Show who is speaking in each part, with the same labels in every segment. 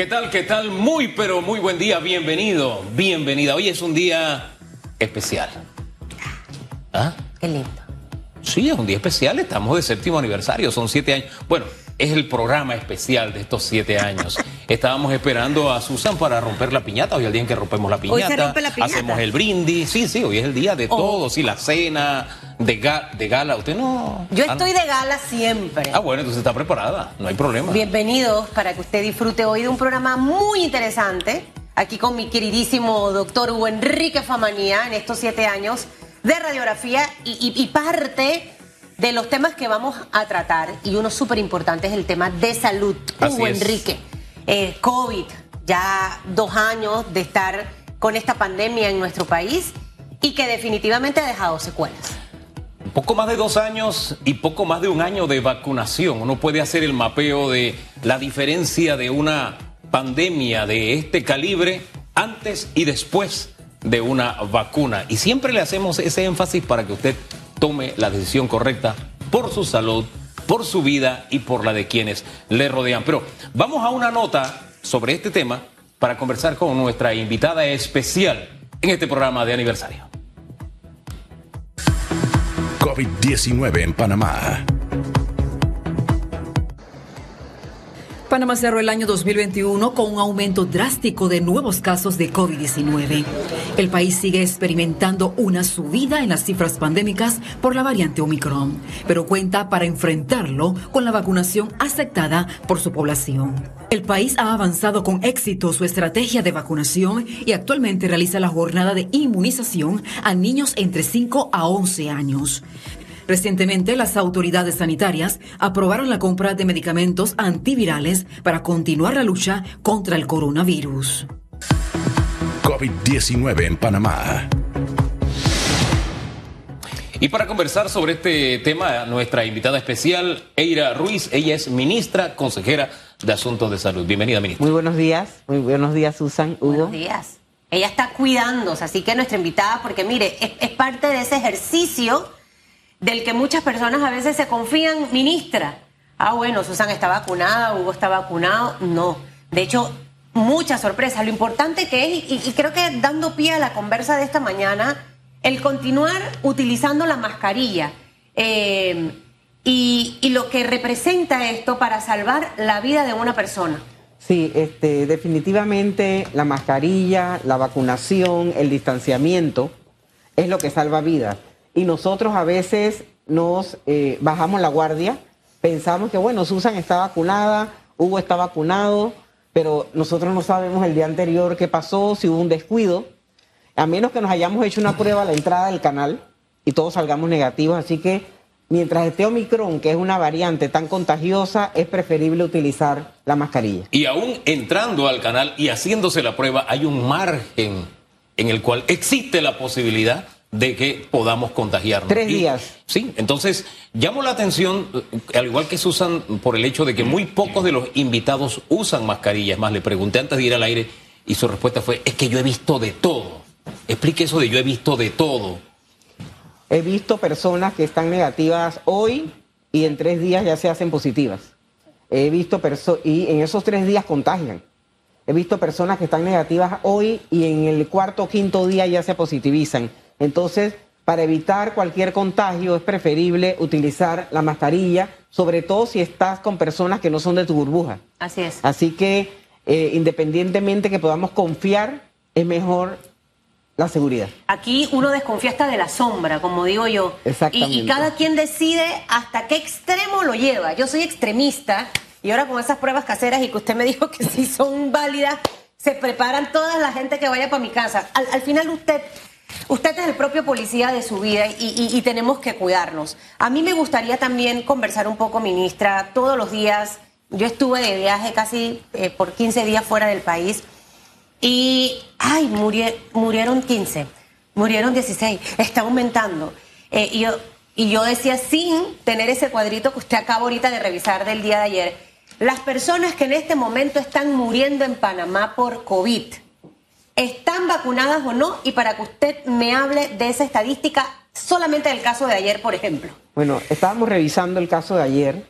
Speaker 1: ¿Qué tal? ¿Qué tal? Muy, pero muy buen día. Bienvenido, bienvenida. Hoy es un día especial.
Speaker 2: ¿Ah? Qué lindo.
Speaker 1: Sí, es un día especial. Estamos de séptimo aniversario. Son siete años. Bueno, es el programa especial de estos siete años. Estábamos esperando a Susan para romper la piñata. Hoy es el día en que rompemos la piñata.
Speaker 2: Hoy se rompe la piñata.
Speaker 1: Hacemos el brindis. Sí, sí, hoy es el día de oh. todos. Y la cena de, de gala. Usted no.
Speaker 2: Yo ah, estoy de gala siempre.
Speaker 1: Ah, bueno, entonces está preparada. No hay problema.
Speaker 2: Bienvenidos para que usted disfrute hoy de un programa muy interesante. Aquí con mi queridísimo doctor Hugo Enrique Famanía en estos siete años de radiografía y parte de los temas que vamos a tratar, y uno súper importante es el tema de salud. Hugo Enrique, eh, COVID, ya dos años de estar con esta pandemia en nuestro país y que definitivamente ha dejado secuelas.
Speaker 1: Poco más de dos años y poco más de un año de vacunación. Uno puede hacer el mapeo de la diferencia de una pandemia de este calibre antes y después de una vacuna. Y siempre le hacemos ese énfasis para que usted tome la decisión correcta por su salud, por su vida y por la de quienes le rodean. Pero vamos a una nota sobre este tema para conversar con nuestra invitada especial en este programa de aniversario.
Speaker 3: COVID-19 en Panamá.
Speaker 4: Panamá cerró el año 2021 con un aumento drástico de nuevos casos de COVID-19. El país sigue experimentando una subida en las cifras pandémicas por la variante Omicron, pero cuenta para enfrentarlo con la vacunación aceptada por su población. El país ha avanzado con éxito su estrategia de vacunación y actualmente realiza la jornada de inmunización a niños entre 5 a 11 años. Recientemente, las autoridades sanitarias aprobaron la compra de medicamentos antivirales para continuar la lucha contra el coronavirus.
Speaker 3: COVID-19 en Panamá.
Speaker 1: Y para conversar sobre este tema, nuestra invitada especial, Eira Ruiz, ella es ministra consejera de Asuntos de Salud. Bienvenida, ministra.
Speaker 5: Muy buenos días, muy buenos días, Susan. Hugo.
Speaker 2: Buenos días. Ella está cuidándose, así que nuestra invitada, porque mire, es parte de ese ejercicio del que muchas personas a veces se confían, ministra. Ah, bueno, Susan está vacunada, Hugo está vacunado. No. De hecho, muchas sorpresas. Lo importante que es, y, creo que dando pie a la conversa de esta mañana, el continuar utilizando la mascarilla. Eh, y, y, lo que representa esto para salvar la vida de una persona.
Speaker 5: Sí, este, definitivamente la mascarilla, la vacunación, el distanciamiento es lo que salva vidas y nosotros a veces nos eh, bajamos la guardia, pensamos que, bueno, Susan está vacunada, Hugo está vacunado, pero nosotros no sabemos el día anterior qué pasó, si hubo un descuido, a menos que nos hayamos hecho una prueba a la entrada del canal y todos salgamos negativos, así que mientras esté Omicron, que es una variante tan contagiosa, es preferible utilizar la mascarilla.
Speaker 1: Y aún entrando al canal y haciéndose la prueba, hay un margen en el cual existe la posibilidad de que podamos contagiarnos.
Speaker 5: Tres días.
Speaker 1: sí, entonces llamo la atención, eh, al igual que Susan, por el hecho de que muy pocos de los invitados usan mascarillas. Más, le pregunté antes de ir al aire y su respuesta fue, es que yo he visto de todo. Explique eso de yo he visto de todo.
Speaker 5: He visto personas que están negativas hoy y en tres días ya se hacen positivas. He visto personas, y en esos tres días contagian. He visto personas que están negativas hoy y en el cuarto o quinto día ya se positivizan. Entonces, para evitar cualquier contagio es preferible utilizar la mascarilla, sobre todo si estás con personas que no son de tu burbuja.
Speaker 2: Así es.
Speaker 5: Así que eh, independientemente que podamos confiar, es mejor la seguridad.
Speaker 2: Aquí uno desconfía hasta de la sombra, como digo yo.
Speaker 5: Exactamente.
Speaker 2: Y, y, cada quien decide hasta qué extremo lo lleva. Yo soy extremista y ahora con esas pruebas caseras y que usted me dijo que sí son válidas, se preparan toda la gente que vaya para mi casa. al final usted Usted es el propio policía de su vida y, tenemos que cuidarnos. A mí me gustaría también conversar un poco, ministra, todos los días. Yo estuve de viaje casi eh, por 15 días fuera del país y, ay, murieron 15, murieron 16, está aumentando. Eh, y, yo, y yo decía, sin tener ese cuadrito que usted acaba ahorita de revisar del día de ayer, las personas que en este momento están muriendo en Panamá por COVID, ¿Están vacunadas o no? Y para que usted me hable de esa estadística, solamente del caso de ayer, por ejemplo.
Speaker 5: Bueno, estábamos revisando el caso de ayer.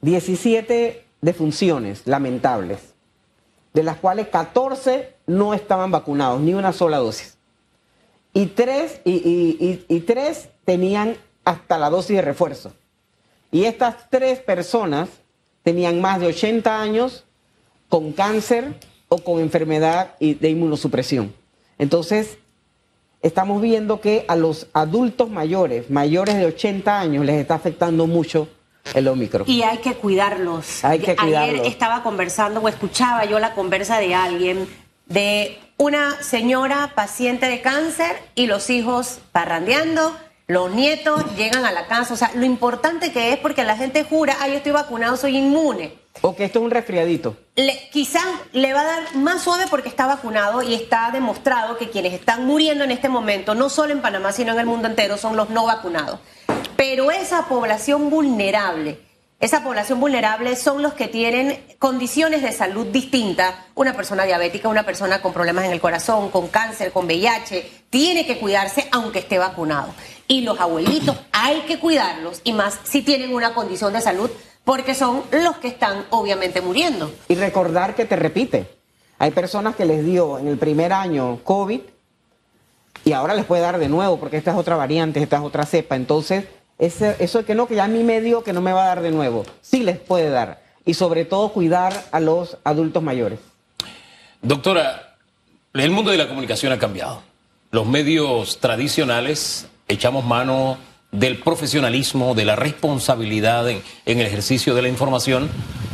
Speaker 5: 17 defunciones lamentables. de las cuales 14 no estaban vacunados, ni una sola dosis. Y tres, y, y- tres tenían hasta la dosis de refuerzo. Y estas tres personas tenían más de 80 años con cáncer o con enfermedad y- de inmunosupresión. Entonces, estamos viendo que a los adultos mayores, mayores de 80 años, les está afectando mucho el Omicron.
Speaker 2: Y hay que cuidarlos.
Speaker 5: Hay que cuidarlos.
Speaker 2: Ayer estaba conversando o escuchaba yo la conversa de alguien de una señora paciente de cáncer y los hijos parrandeando, los nietos llegan a la casa. O sea, lo importante que es porque la gente jura, ah, yo estoy vacunado, soy inmune.
Speaker 5: O que esto es un resfriadito.
Speaker 2: Le, quizás le va a dar más suave porque está vacunado y está demostrado que quienes están muriendo en este momento, no solo en Panamá, sino en el mundo entero, son los no vacunados. Pero esa población vulnerable, esa población vulnerable son los que tienen condiciones de salud distintas. Una persona diabética, una persona con problemas en el corazón, con cáncer, con VIH, tiene que cuidarse aunque esté vacunado. Y los abuelitos hay que cuidarlos, y más si tienen una condición de salud, porque son los que están obviamente muriendo.
Speaker 5: Y recordar que te repite. Hay personas que les dio en el primer año COVID y ahora les puede dar de nuevo porque esta es otra variante, esta es otra cepa. Entonces, ese- eso que no, que ya a mí me dio, que no me va a dar de nuevo. Sí les puede dar. Y sobre todo cuidar a los adultos mayores.
Speaker 1: Doctora, el mundo de la comunicación ha cambiado. Los medios tradicionales echamos mano del profesionalismo, de la responsabilidad en, el ejercicio de la información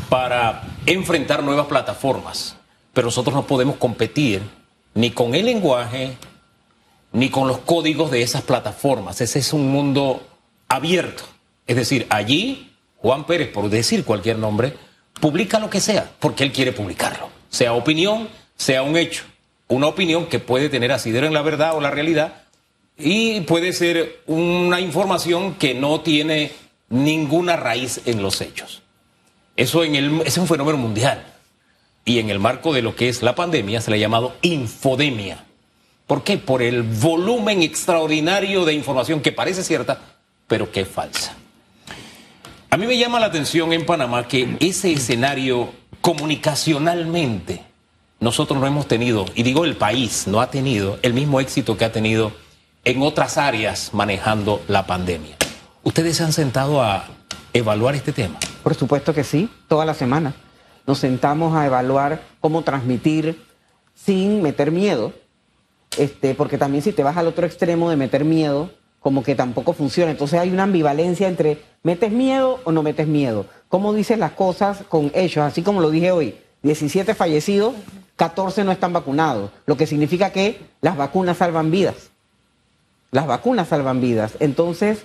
Speaker 1: para enfrentar nuevas plataformas. Pero nosotros no podemos competir ni con el lenguaje, ni con los códigos de esas plataformas. Ese es un mundo abierto. Es decir, allí Juan Pérez, por decir cualquier nombre, publica lo que sea, porque él quiere publicarlo. Sea opinión, sea un hecho. Una opinión que puede tener asidero en la verdad o la realidad y puede ser una información que no tiene ninguna raíz en los hechos. Eso en el, es un fenómeno mundial. Y en el marco de lo que es la pandemia se le ha llamado infodemia. ¿Por qué? Por el volumen extraordinario de información que parece cierta, pero que es falsa. A mí me llama la atención en Panamá que ese escenario comunicacionalmente nosotros no hemos tenido, y digo el país no ha tenido el mismo éxito que ha tenido en otras áreas manejando la pandemia. ¿Ustedes se han sentado a evaluar este tema?
Speaker 5: Por supuesto que sí, toda la semana. Nos sentamos a evaluar cómo transmitir sin meter miedo, este, porque también si te vas al otro extremo de meter miedo, como que tampoco funciona. Entonces hay una ambivalencia entre metes miedo o no metes miedo. ¿Cómo dices las cosas con hechos? Así como lo dije hoy, 17 fallecidos, 14 no están vacunados, lo que significa que las vacunas salvan vidas. Las vacunas salvan vidas. Entonces,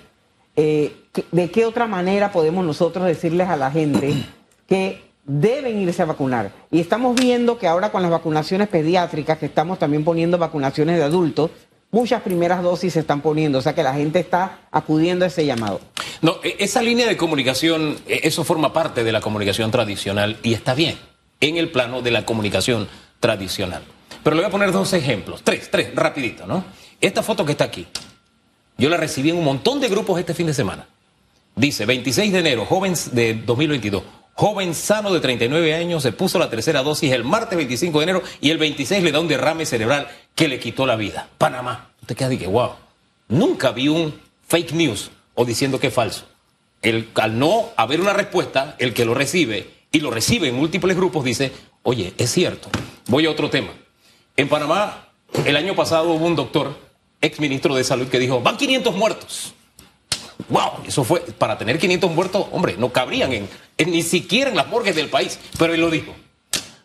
Speaker 5: eh, ¿qué- ¿de qué otra manera podemos nosotros decirles a la gente que deben irse a vacunar? Y estamos viendo que ahora con las vacunaciones pediátricas, que estamos también poniendo vacunaciones de adultos, muchas primeras dosis se están poniendo, o sea que la gente está acudiendo a ese llamado.
Speaker 1: No, e- esa línea de comunicación, e- eso forma parte de la comunicación tradicional y está bien, en el plano de la comunicación tradicional. Pero le voy a poner dos ejemplos, tres, tres, rapidito, ¿no? Esta foto que está aquí, yo la recibí en un montón de grupos este fin de semana. Dice, 26 de enero, joven de 2022, joven sano de 39 años, se puso la tercera dosis el martes 25 de enero y el 26 le da un derrame cerebral que le quitó la vida. Panamá. Usted queda de que, wow, nunca vi un fake news o diciendo que es falso. El, al no haber una respuesta, el que lo recibe y lo recibe en múltiples grupos dice, oye, es cierto. Voy a otro tema. En Panamá, el año pasado hubo un doctor, ex ministro de Salud, que dijo, van 500 muertos. Wow, eso fue, para tener 500 muertos, hombre, no cabrían en, ni siquiera en las morgues del país, pero él lo dijo.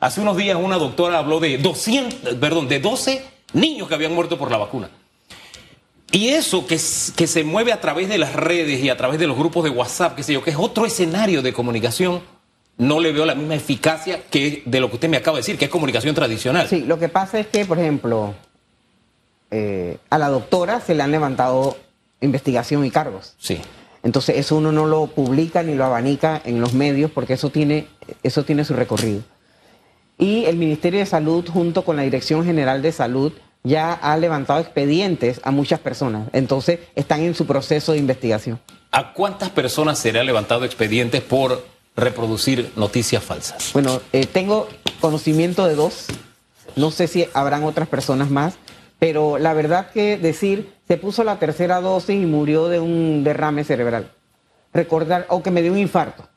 Speaker 1: Hace unos días una doctora habló de 200, perdón, de 12 niños que habían muerto por la vacuna. Y eso que, que se mueve a través de las redes y a través de los grupos de WhatsApp, qué sé yo, que es otro escenario de comunicación, no le veo la misma eficacia que de lo que usted me acaba de decir, que es comunicación tradicional.
Speaker 5: Sí, lo que pasa es que, por ejemplo, eh, a la doctora se le han levantado investigación y cargos.
Speaker 1: Sí.
Speaker 5: Entonces eso uno no lo publica ni lo abanica en los medios porque eso tiene, eso tiene su recorrido. Y el Ministerio de Salud junto con la Dirección General de Salud ya ha levantado expedientes a muchas personas. Entonces están en su proceso de investigación.
Speaker 1: ¿A cuántas personas se le ha levantado expedientes por reproducir noticias falsas?
Speaker 5: Bueno, eh, tengo conocimiento de dos. No sé si habrán otras personas más, pero la verdad que decir, se puso la tercera dosis y murió de un derrame cerebral. Recordar, o que me dio un infarto.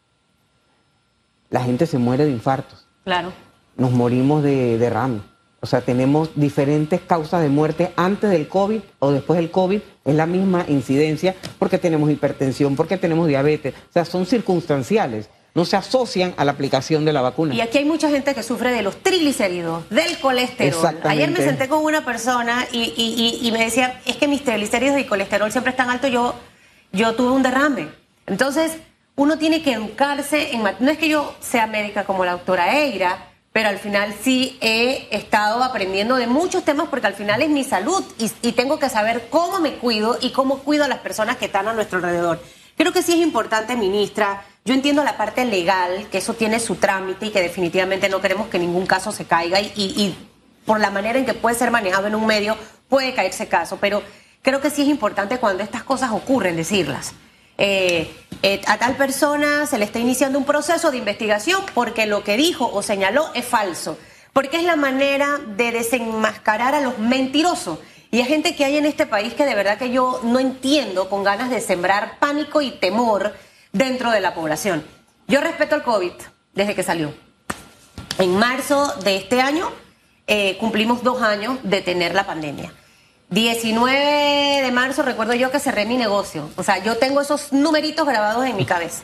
Speaker 5: La gente se muere de infartos.
Speaker 2: Claro.
Speaker 5: Nos morimos de derrame. O sea, tenemos diferentes causas de muerte antes del COVID o después del COVID. Es la misma incidencia porque tenemos hipertensión, porque tenemos diabetes. O sea, son circunstanciales no se asocian a la aplicación de la vacuna.
Speaker 2: Y aquí hay mucha gente que sufre de los triglicéridos, del colesterol. Ayer me senté con una persona y, me decía, es que mis triglicéridos y colesterol siempre están altos, yo, yo tuve un derrame. Entonces, uno tiene que educarse en... No es que yo sea médica como la doctora Eira, pero al final sí he estado aprendiendo de muchos temas porque al final es mi salud y, y tengo que saber cómo me cuido y cómo cuido a las personas que están a nuestro alrededor. Creo que sí es importante, ministra, yo entiendo la parte legal, que eso tiene su trámite y que definitivamente no queremos que ningún caso se caiga y, por la manera en que puede ser manejado en un medio puede caerse caso, pero creo que sí es importante cuando estas cosas ocurren decirlas. Eh, eh, a tal persona se le está iniciando un proceso de investigación porque lo que dijo o señaló es falso, porque es la manera de desenmascarar a los mentirosos. Y hay gente que hay en este país que de verdad que yo no entiendo con ganas de sembrar pánico y temor dentro de la población. Yo respeto el COVID desde que salió. En marzo de este año eh, cumplimos dos años de tener la pandemia. 19 de marzo recuerdo yo que cerré mi negocio. O sea, yo tengo esos numeritos grabados en mi cabeza.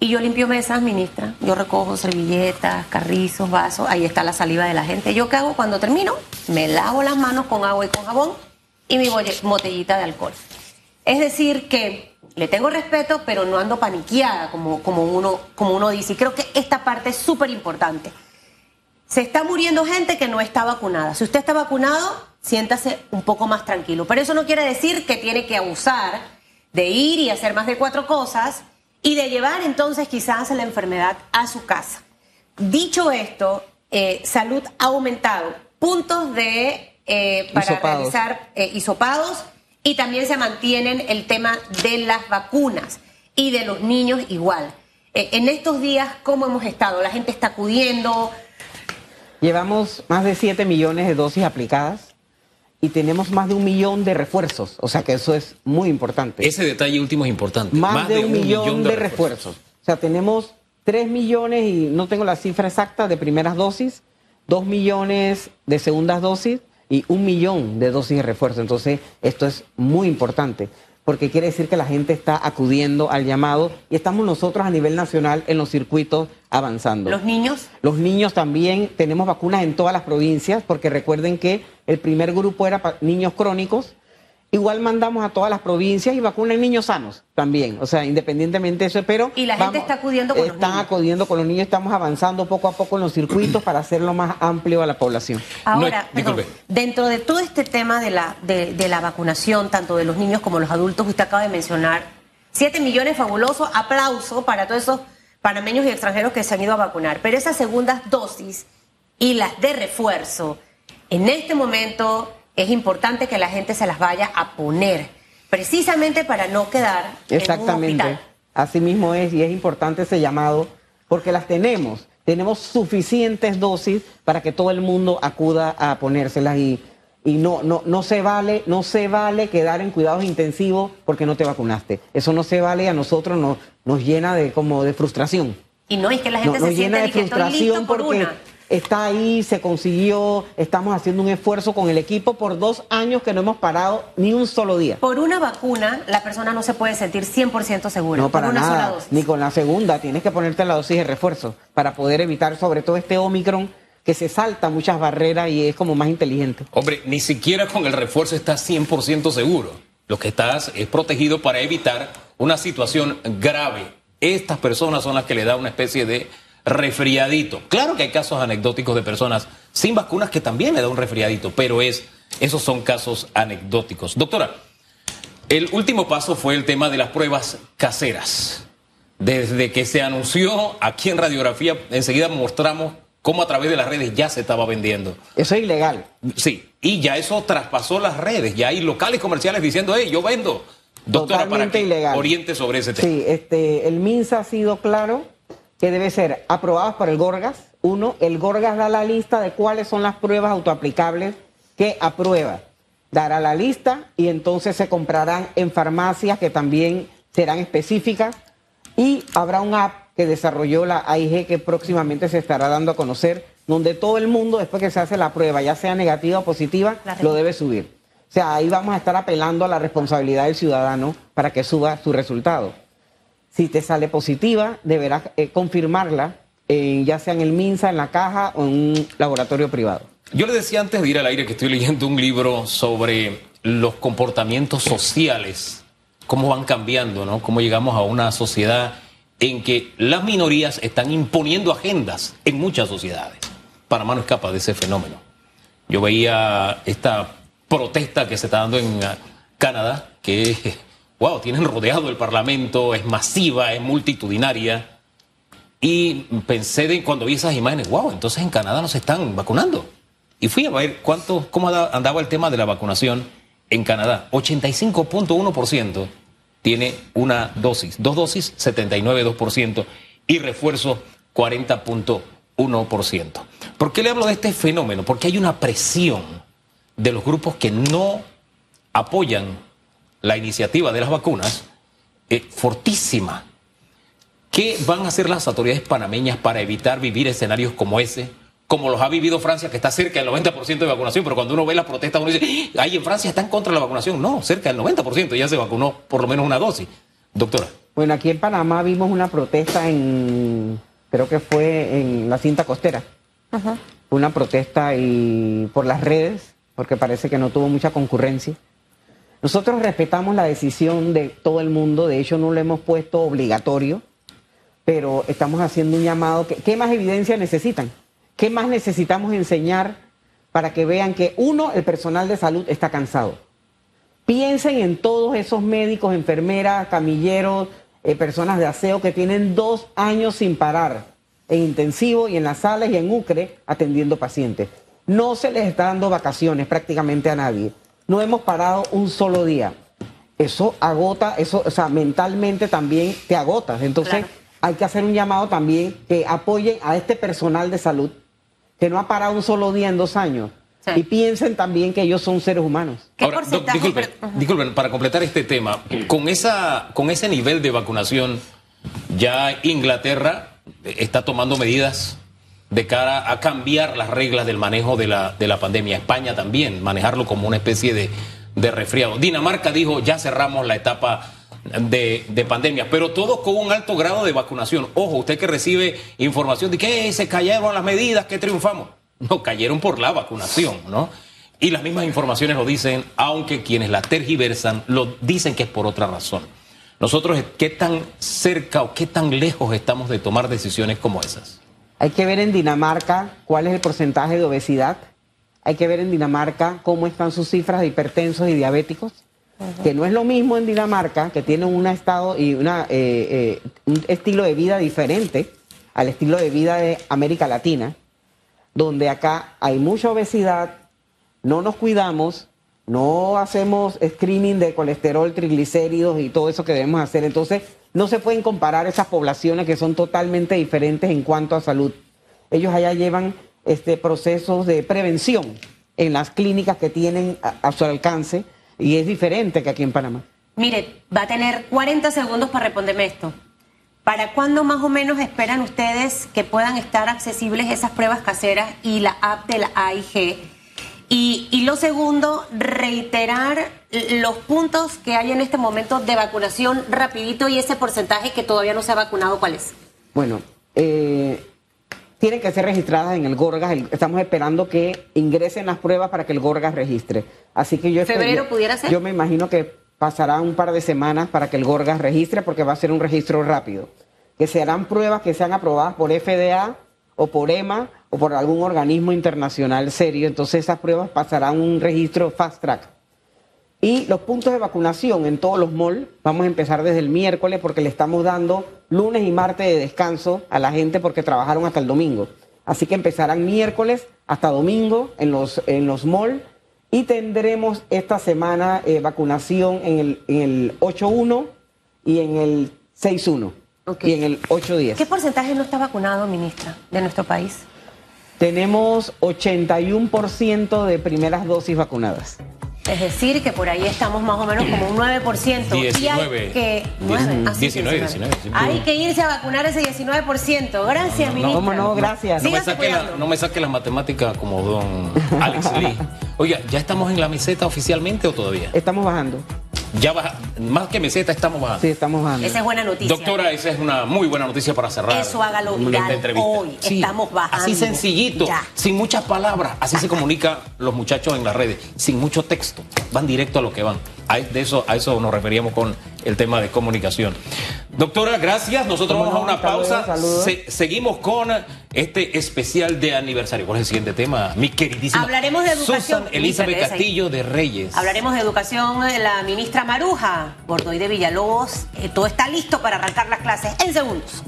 Speaker 2: Y yo limpio mesas, ministra. Yo recojo servilletas, carrizos, vasos. Ahí está la saliva de la gente. ¿Yo qué hago cuando termino? Me lavo las manos con agua y con jabón y mi botellita de alcohol. Es decir, que le tengo respeto, pero no ando paniqueada, como, como, uno, como uno dice. Y creo que esta parte es súper importante. Se está muriendo gente que no está vacunada. Si usted está vacunado, siéntase un poco más tranquilo. Pero eso no quiere decir que tiene que abusar de ir y hacer más de cuatro cosas y de llevar entonces quizás la enfermedad a su casa. Dicho esto, eh, salud ha aumentado puntos de eh, para realizar eh, hisopados y también se mantienen el tema de las vacunas y de los niños igual. Eh, en estos días, ¿cómo hemos estado? La gente está acudiendo.
Speaker 5: Llevamos más de 7 millones de dosis aplicadas y tenemos más de un millón de refuerzos. O sea que eso es muy importante.
Speaker 1: Ese detalle último es importante.
Speaker 5: Más, de, un, millón, de, refuerzos. O sea, tenemos 3 millones, y no tengo la cifra exacta, de primeras dosis, 2 millones de segundas dosis y un millón de dosis de refuerzo. Entonces, esto es muy importante porque quiere decir que la gente está acudiendo al llamado y estamos nosotros a nivel nacional en los circuitos avanzando.
Speaker 2: ¿Los niños?
Speaker 5: Los niños también, tenemos vacunas en todas las provincias porque recuerden que el primer grupo era para niños crónicos Igual mandamos a todas las provincias y vacunan niños sanos también, o sea, independientemente de eso, pero...
Speaker 2: Y la gente está acudiendo con los
Speaker 5: niños. Están acudiendo con los niños, estamos avanzando poco a poco en los circuitos para hacerlo más amplio a la población.
Speaker 2: Ahora, dentro de todo este tema de la, de, de la vacunación, tanto de los niños como los adultos, usted acaba de mencionar, 7 millones fabuloso, aplauso para todos esos panameños y extranjeros que se han ido a vacunar, pero esas segundas dosis y las de refuerzo, en este momento es importante que la gente se las vaya a poner, precisamente para no quedar
Speaker 5: Exactamente.
Speaker 2: en un hospital.
Speaker 5: Así mismo es, y es importante ese llamado, porque las tenemos, tenemos suficientes dosis para que todo el mundo acuda a ponérselas y, y no, no, no se vale, no se vale quedar en cuidados intensivos porque no te vacunaste. Eso no se vale a nosotros nos, nos llena de como de frustración.
Speaker 2: Y no es que la gente se
Speaker 5: llena
Speaker 2: de
Speaker 5: frustración porque está ahí, se consiguió, estamos haciendo un esfuerzo con el equipo por dos años que no hemos parado ni un solo día.
Speaker 2: Por una vacuna, la persona no se puede sentir 100% segura.
Speaker 5: No, para
Speaker 2: una
Speaker 5: nada,
Speaker 2: sola dosis.
Speaker 5: ni con la segunda, tienes que ponerte la dosis de refuerzo para poder evitar sobre todo este Omicron que se salta muchas barreras y es como más inteligente.
Speaker 1: Hombre, ni siquiera con el refuerzo estás 100% seguro. Lo que estás es protegido para evitar una situación grave. Estas personas son las que le da una especie de resfriadito. Claro que hay casos anecdóticos de personas sin vacunas que también le da un resfriadito, pero es, esos son casos anecdóticos. Doctora, el último paso fue el tema de las pruebas caseras. Desde que se anunció aquí en radiografía, enseguida mostramos cómo a través de las redes ya se estaba vendiendo.
Speaker 5: Eso es ilegal.
Speaker 1: Sí, y ya eso traspasó las redes. Ya hay locales comerciales diciendo, hey, yo vendo. Doctora,
Speaker 5: Totalmente
Speaker 1: para que
Speaker 5: ilegal.
Speaker 1: oriente sobre ese tema.
Speaker 5: Sí, este, el MINSA ha sido claro que debe ser aprobadas por el Gorgas. Uno, el Gorgas da la lista de cuáles son las pruebas autoaplicables que aprueba. Dará la lista y entonces se comprarán en farmacias que también serán específicas y habrá un app que desarrolló la AIG que próximamente se estará dando a conocer, donde todo el mundo, después que se hace la prueba, ya sea negativa o positiva, lo debe subir. O sea, ahí vamos a estar apelando a la responsabilidad del ciudadano para que suba su resultado. Si te sale positiva, deberás eh, confirmarla, eh, ya sea en el MINSA, en la caja o en un laboratorio privado.
Speaker 1: Yo le decía antes de ir al aire que estoy leyendo un libro sobre los comportamientos sociales, cómo van cambiando, ¿no? Cómo llegamos a una sociedad en que las minorías están imponiendo agendas en muchas sociedades. Panamá no escapa de ese fenómeno. Yo veía esta protesta que se está dando en uh, Canadá, que, wow, tienen rodeado el Parlamento, es masiva, es multitudinaria. Y pensé de cuando vi esas imágenes, wow, entonces en Canadá no se están vacunando. Y fui a ver cuánto, cómo andaba el tema de la vacunación en Canadá. 85.1% tiene una dosis, dos dosis, 79.2% y refuerzo 40.1%. ¿Por qué le hablo de este fenómeno? Porque hay una presión de los grupos que no apoyan la iniciativa de las vacunas es fortísima. ¿Qué van a hacer las autoridades panameñas para evitar vivir escenarios como ese? Como los ha vivido Francia, que está cerca del 90% de vacunación, pero cuando uno ve las protestas, uno dice, ahí en Francia están contra la vacunación. No, cerca del 90% ya se vacunó por lo menos una dosis. Doctora.
Speaker 5: Bueno, aquí en Panamá vimos una protesta en, creo que fue en la cinta costera. Una protesta y por las redes porque parece que no tuvo mucha concurrencia. Nosotros respetamos la decisión de todo el mundo, de hecho no lo hemos puesto obligatorio, pero estamos haciendo un llamado. ¿Qué más evidencia necesitan? ¿Qué más necesitamos enseñar para que vean que uno, el personal de salud está cansado? Piensen en todos esos médicos, enfermeras, camilleros, eh, personas de aseo que tienen dos años sin parar en intensivo y en las salas y en UCRE atendiendo pacientes. No se les está dando vacaciones prácticamente a nadie. No hemos parado un solo día. Eso agota, eso, o sea, mentalmente también te agotas. Entonces, hay que hacer un llamado también que apoyen a este personal de salud que no ha parado un solo día en dos años. Y piensen también que ellos son seres humanos.
Speaker 1: Ahora, disculpen, disculpen, para completar este tema, con, esa, con ese nivel de vacunación, ya Inglaterra está tomando medidas de cara a cambiar las reglas del manejo de la, de la pandemia. España también, manejarlo como una especie de, de resfriado. Dinamarca dijo, ya cerramos la etapa de, de, pandemia, pero todos con un alto grado de vacunación. Ojo, usted que recibe información de que se cayeron las medidas, que triunfamos. No, cayeron por la vacunación, ¿no? Y las mismas informaciones lo dicen, aunque quienes la tergiversan lo dicen que es por otra razón. Nosotros, ¿qué tan cerca o qué tan lejos estamos de tomar decisiones como esas?
Speaker 5: Hay que ver en Dinamarca cuál es el porcentaje de obesidad. Hay que ver en Dinamarca cómo están sus cifras de hipertensos y diabéticos. Que no es lo mismo en Dinamarca, que tiene un estado y una, eh, eh, un estilo de vida diferente al estilo de vida de América Latina, donde acá hay mucha obesidad, no nos cuidamos, no hacemos screening de colesterol, triglicéridos y todo eso que debemos hacer. Entonces, no se pueden comparar esas poblaciones que son totalmente diferentes en cuanto a salud. Ellos allá llevan este procesos de prevención en las clínicas que tienen a, su alcance y es diferente que aquí en Panamá.
Speaker 2: Mire, va a tener 40 segundos para responderme esto. ¿Para cuándo más o menos esperan ustedes que puedan estar accesibles esas pruebas caseras y la app de la AIG? Y, lo segundo, reiterar los puntos que hay en este momento de vacunación rapidito y ese porcentaje que todavía no se ha vacunado, ¿cuál es?
Speaker 5: Bueno, eh, tienen que ser registradas en el Gorgas. estamos esperando que ingresen las pruebas para que el Gorgas registre. Así que yo...
Speaker 2: ¿Febrero pudiera ser?
Speaker 5: Yo me imagino que pasará un par de semanas para que el Gorgas registre porque va a ser un registro rápido. Que serán pruebas que sean aprobadas por FDA o por EMA o por algún organismo internacional serio, entonces esas pruebas pasarán un registro fast track. Y los puntos de vacunación en todos los malls, vamos a empezar desde el miércoles porque le estamos dando lunes y martes de descanso a la gente porque trabajaron hasta el domingo. Así que empezarán miércoles hasta domingo en los, en los malls y tendremos esta semana eh, vacunación en el, en el 8.1 y en el 6.1.
Speaker 2: Ok.
Speaker 5: y en el 810.
Speaker 2: ¿Qué porcentaje no está vacunado, ministra, de nuestro país?
Speaker 5: Tenemos 81% de primeras dosis vacunadas.
Speaker 2: Es decir, que por ahí estamos más o menos como un 9%. Y hay
Speaker 1: 19.
Speaker 2: que... nueve, ah, sí,
Speaker 1: 19, 19, sí.
Speaker 2: Hay que irse a vacunar ese 19%. Gracias, ministra.
Speaker 5: ¿Cómo no? Gracias.
Speaker 1: No me, saque la, no me saque las matemáticas como don Alex Lee. Oiga, ¿ya estamos en la meseta oficialmente o todavía?
Speaker 5: Estamos bajando.
Speaker 1: Ya baja, más que meseta estamos bajando.
Speaker 5: Sí, estamos bajando.
Speaker 2: Esa es buena noticia.
Speaker 1: Doctora, esa es una muy buena noticia para cerrar.
Speaker 2: Eso hágalo
Speaker 1: esta
Speaker 2: viral
Speaker 1: entrevista.
Speaker 2: hoy. Estamos bajando.
Speaker 1: Así sencillito,
Speaker 2: Ya.
Speaker 1: sin muchas palabras. Así se comunica los muchachos en las redes, sin mucho texto. Van directo a lo que van. A, de eso, a eso nos referíamos con el tema de comunicación. Doctora, gracias. Nosotros vamos a una pausa.
Speaker 5: saludos.
Speaker 1: Se- seguimos con este especial de aniversario. ¿Cuál es el siguiente tema? Mi queridísima
Speaker 2: Hablaremos de educación.
Speaker 1: Susan Elizabeth Castillo de Reyes.
Speaker 2: Hablaremos de educación, eh, la ministra Maruja, Bordoy de Villalobos. Eh, todo está listo para arrancar las clases en segundos.